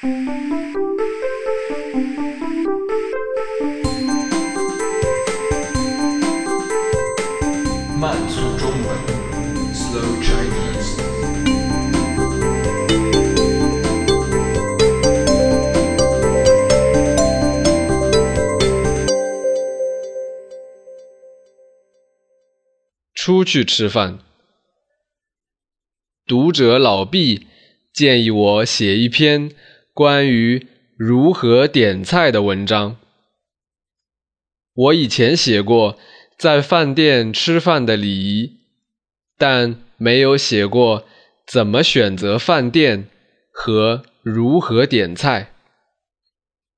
慢速中文，Slow Chinese。出去吃饭。读者老毕建议我写一篇关于如何点菜的文章。我以前写过在饭店吃饭的礼仪，但没有写过怎么选择饭店和如何点菜。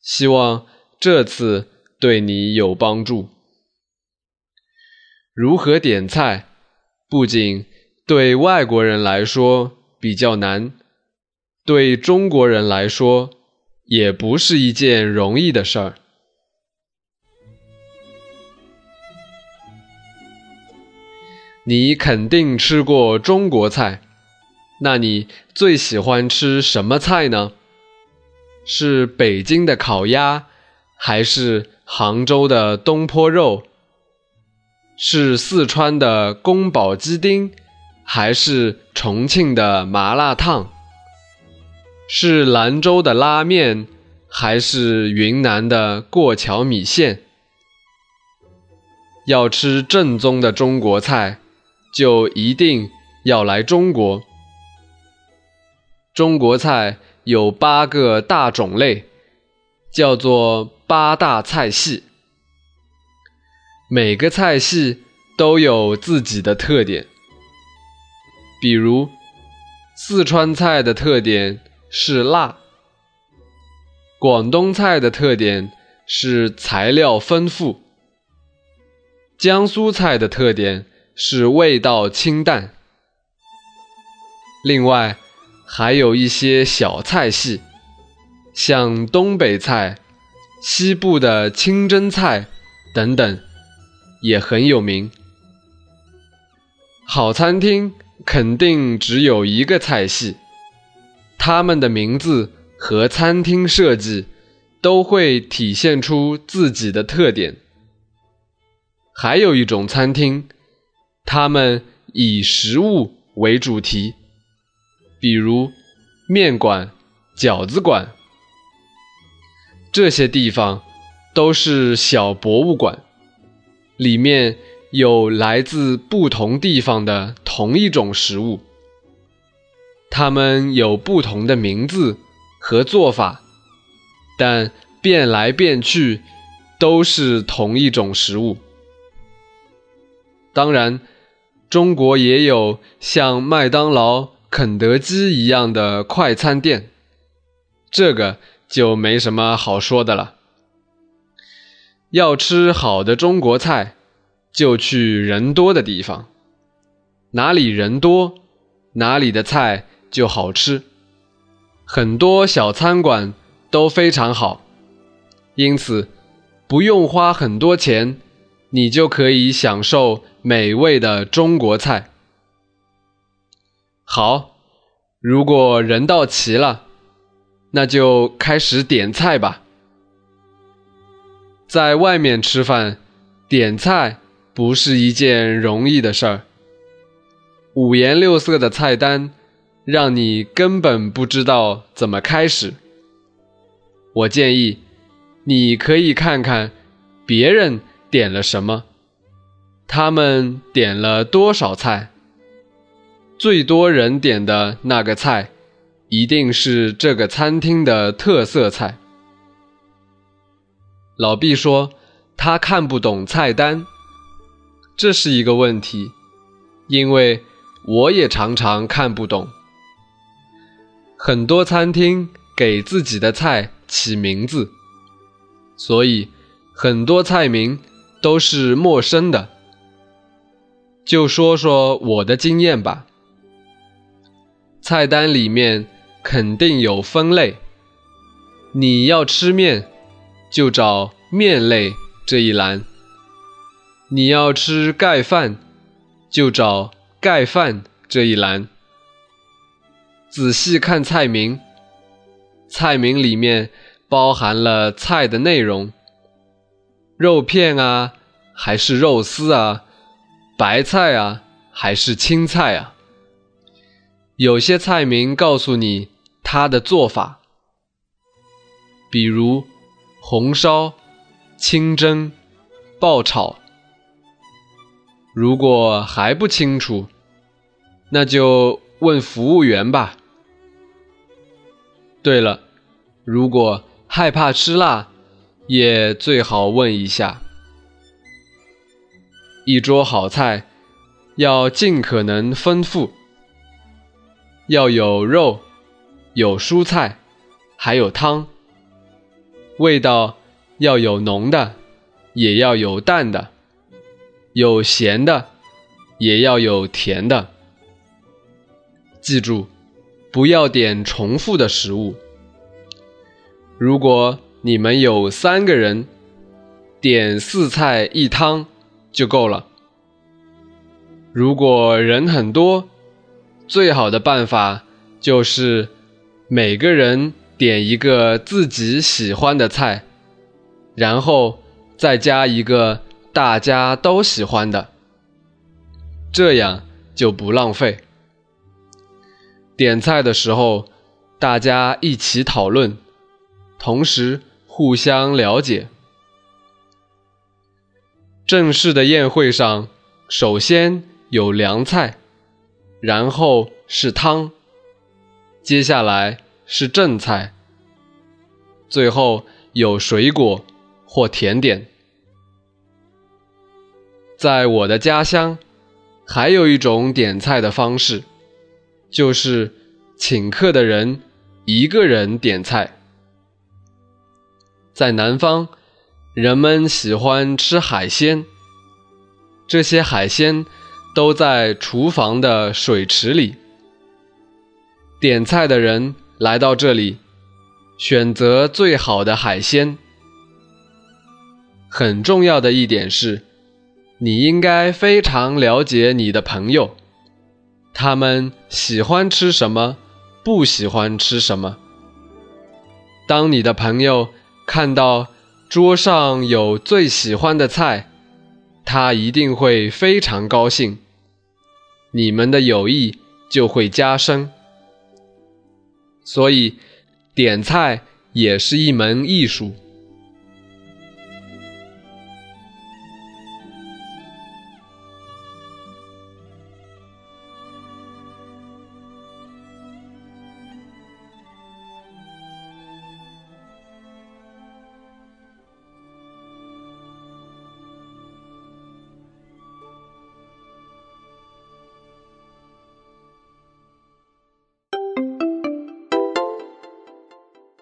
希望这次对你有帮助。如何点菜，不仅对外国人来说比较难，对中国人来说也不是一件容易的事儿。你肯定吃过中国菜，那你最喜欢吃什么菜呢？是北京的烤鸭，还是杭州的东坡肉？是四川的宫保鸡丁，还是重庆的麻辣烫？是兰州的拉面，还是云南的过桥米线？要吃正宗的中国菜。就一定要来中国。中国菜有八个大种类，叫做八大菜系。每个菜系都有自己的特点。比如，四川菜的特点是辣，广东菜的特点是材料丰富，江苏菜的特点。是味道清淡，另外还有一些小菜系，像东北菜、西部的清真菜等等，也很有名。好餐厅肯定只有一个菜系，他们的名字和餐厅设计都会体现出自己的特点。还有一种餐厅。他们以食物为主题，比如面馆、饺子馆，这些地方都是小博物馆，里面有来自不同地方的同一种食物，它们有不同的名字和做法，但变来变去都是同一种食物。当然。中国也有像麦当劳、肯德基一样的快餐店，这个就没什么好说的了。要吃好的中国菜，就去人多的地方，哪里人多，哪里的菜就好吃。很多小餐馆都非常好，因此不用花很多钱。你就可以享受美味的中国菜。好，如果人到齐了，那就开始点菜吧。在外面吃饭，点菜不是一件容易的事儿。五颜六色的菜单，让你根本不知道怎么开始。我建议，你可以看看别人。点了什么？他们点了多少菜？最多人点的那个菜，一定是这个餐厅的特色菜。老毕说他看不懂菜单，这是一个问题，因为我也常常看不懂。很多餐厅给自己的菜起名字，所以很多菜名。都是陌生的，就说说我的经验吧。菜单里面肯定有分类，你要吃面，就找面类这一栏；你要吃盖饭，就找盖饭这一栏。仔细看菜名，菜名里面包含了菜的内容，肉片啊，还是肉丝啊，白菜啊，还是青菜啊。有些菜名告诉你它的做法，比如红烧、清蒸、爆炒。如果还不清楚，那就问服务员吧。对了，如果害怕吃辣，也最好问一下。一桌好菜要尽可能丰富，要有肉，有蔬菜，还有汤。味道要有浓的，也要有淡的。有咸的，也要有甜的。记住，不要点重复的食物。如果你们有三个人，点四菜一汤就够了。如果人很多，最好的办法就是每个人点一个自己喜欢的菜，然后再加一个。大家都喜欢的，这样就不浪费。点菜的时候，大家一起讨论，同时互相了解。正式的宴会上，首先有凉菜，然后是汤，接下来是正菜，最后有水果或甜点。在我的家乡，还有一种点菜的方式，就是请客的人一个人点菜。在南方，人们喜欢吃海鲜，这些海鲜都在厨房的水池里。点菜的人来到这里，选择最好的海鲜。很重要的一点是。你应该非常了解你的朋友，他们喜欢吃什么，不喜欢吃什么。当你的朋友看到桌上有最喜欢的菜，他一定会非常高兴，你们的友谊就会加深。所以，点菜也是一门艺术。